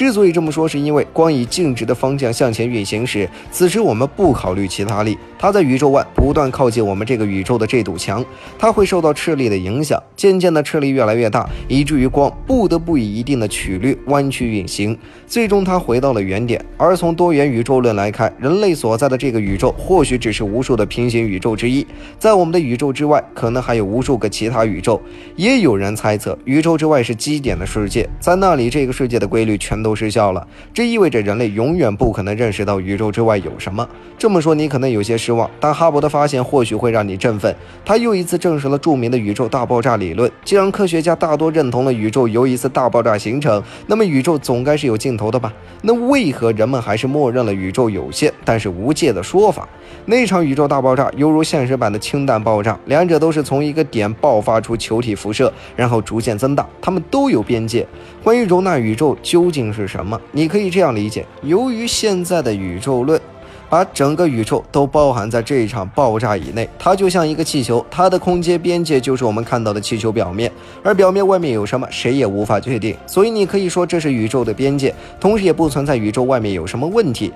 之所以这么说，是因为光以静止的方向向前运行时，此时我们不考虑其他力，它在宇宙外不断靠近我们这个宇宙的这堵墙，它会受到斥力的影响，渐渐的斥力越来越大，以至于光不得不以一定的曲率弯曲运行，最终它回到了原点。而从多元宇宙论来看，人类所在的这个宇宙或许只是无数的平行宇宙之一，在我们的宇宙之外，可能还有无数个其他宇宙。也有人猜测，宇宙之外是基点的世界，在那里这个世界的规律全都都失效了，这意味着人类永远不可能认识到宇宙之外有什么。这么说你可能有些失望，但哈勃的发现或许会让你振奋，他又一次证实了著名的宇宙大爆炸理论。既然科学家大多认同了宇宙由一次大爆炸形成，那么宇宙总该是有尽头的吧？那为何人们还是默认了宇宙有限但是无界的说法？那场宇宙大爆炸犹如现实版的氢弹爆炸，两者都是从一个点爆发出球体辐射，然后逐渐增大，它们都有边界。关于容纳宇宙究竟是什么？你可以这样理解：由于现在的宇宙论。把整个宇宙都包含在这一场爆炸以内，它就像一个气球，它的空间边界就是我们看到的气球表面，而表面外面有什么，谁也无法确定。所以你可以说这是宇宙的边界，同时也不存在宇宙外面有什么问题。